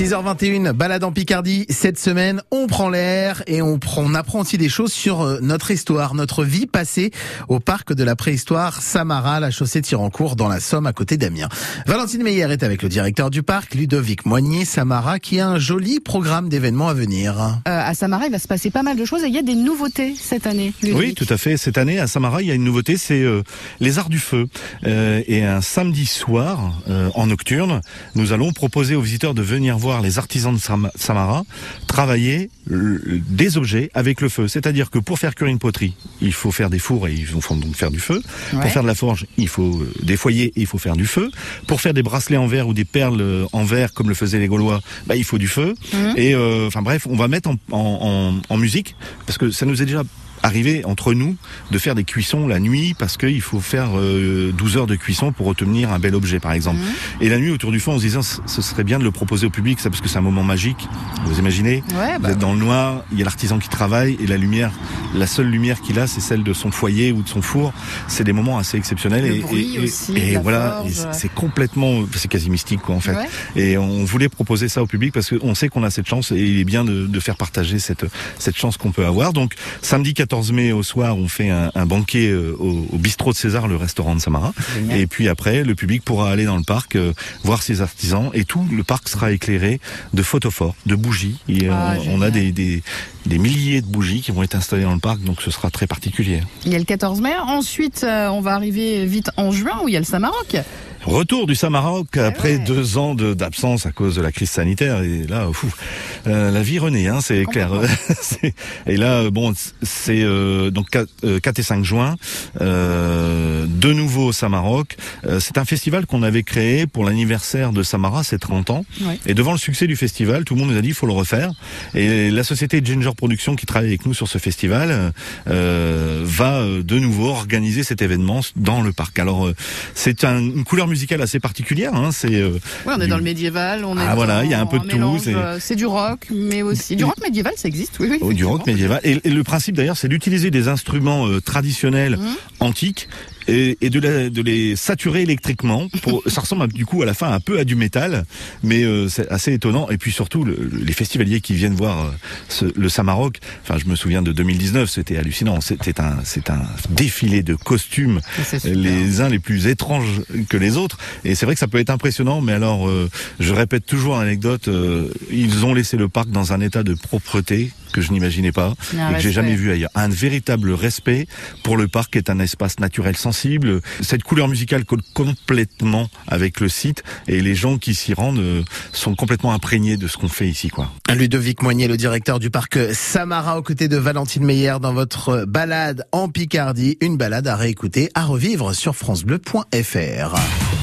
6h21, balade en Picardie. Cette semaine, on prend l'air et on, prend, on apprend aussi des choses sur euh, notre histoire, notre vie passée au parc de la préhistoire Samara, la chaussée de Tirancourt dans la Somme à côté d'Amiens. Valentine Meyer est avec le directeur du parc, Ludovic Moignier Samara, qui a un joli programme d'événements à venir. Euh, à Samara, il va se passer pas mal de choses et il y a des nouveautés cette année. Ludovic. Oui, tout à fait. Cette année, à Samara, il y a une nouveauté, c'est euh, les arts du feu. Euh, et un samedi soir, euh, en nocturne, nous allons proposer aux visiteurs de venir voir les artisans de Sam- Samara travailler des objets avec le feu. C'est-à-dire que pour faire cuire une poterie, il faut faire des fours et il faut donc faire du feu. Ouais. Pour faire de la forge, il faut euh, des foyers et il faut faire du feu. Pour faire des bracelets en verre ou des perles euh, en verre, comme le faisaient les Gaulois, bah, il faut du feu. Mhm. Et euh, enfin bref, on va mettre en, en, en, en musique, parce que ça nous est déjà arrivé entre nous de faire des cuissons la nuit parce qu'il faut faire euh, 12 heures de cuisson pour obtenir un bel objet par exemple. Et la nuit autour du feu en se disant ce serait bien de le proposer au public ça parce que c'est un moment magique. Vous imaginez? Ouais, Vous bah, êtes dans le noir, il y a l'artisan qui travaille et la lumière, la seule lumière qu'il a c'est celle de son foyer ou de son four. C'est des moments assez exceptionnels Le et, bruit et, aussi, et voilà, c'est- c'est complètement c'est quasi mystique quoi en fait. ouais. Et on voulait proposer ça au public parce qu'on sait qu'on a cette chance et il est bien de, de faire partager cette, cette chance qu'on peut avoir. Donc samedi 14 mai au soir, on fait un, un banquet euh, au, au bistrot de César, le restaurant de Samara. Génial. Et puis après, le public pourra aller dans le parc euh, voir ses artisans et tout le parc sera éclairé de photophores, de bougies. Et, Ah, on, on a des, des milliers de bougies qui vont être installées dans le parc, donc ce sera très particulier. Il y a le 14 mai. Ensuite, euh, on va arriver vite en juin où il y a le Samaroc. Retour du Samaroc après ouais. deux ans de- d'absence à cause de la crise sanitaire et là, fou, euh, la vie renaît, hein, c'est clair. Et là, bon, c'est euh, donc 4, et 5 juin, euh, de nouveau au Samaroc. Euh, c'est un festival qu'on avait créé pour l'anniversaire de Samara, c'est 30 ans. Ouais. Et devant le succès du festival, tout le monde nous a dit il faut le refaire. Et la société Ginger Productions qui travaille avec nous sur ce festival euh, va euh, de nouveau organiser cet événement dans le parc. Alors euh, c'est un- une couleur musicale assez particulière. Hein, c'est euh, Ouais, on est Du- dans le médiéval. On est Ah, voilà, il y a un peu de tout, c'est- euh, C'est du rock, mais aussi du rock médiéval, ça existe. Oui, oui. Oh, du rock médiéval. Et, et le principe d'ailleurs, c'est d'utiliser des instruments euh, traditionnels Mhm. Antiques et, et de, la- de les saturer électriquement. Pour, ça ressemble à- du coup à la fin un peu à du métal, mais euh, c'est assez étonnant. Et puis surtout, le- les festivaliers qui viennent voir euh, ce- le Samaroc. Enfin, je me souviens de 2019, c'était hallucinant. C'était un, c'est un défilé de costumes les uns les plus étranges que les autres. Et c'est vrai que ça peut être impressionnant, mais alors, euh, je répète toujours l'anecdote, euh, ils ont laissé le parc dans un état de propreté que je n'imaginais pas et que j'ai jamais vu ailleurs. Un véritable respect pour le parc qui est un espace naturel sensible. Cette couleur musicale colle complètement avec le site et les gens qui s'y rendent euh, sont complètement imprégnés de ce qu'on fait ici, quoi. Ludovic Moignier, le directeur du parc Samara, aux côtés de Valentine Meyer dans votre balade en Picardie. Une balade à réécouter, à revivre sur FranceBleu.fr.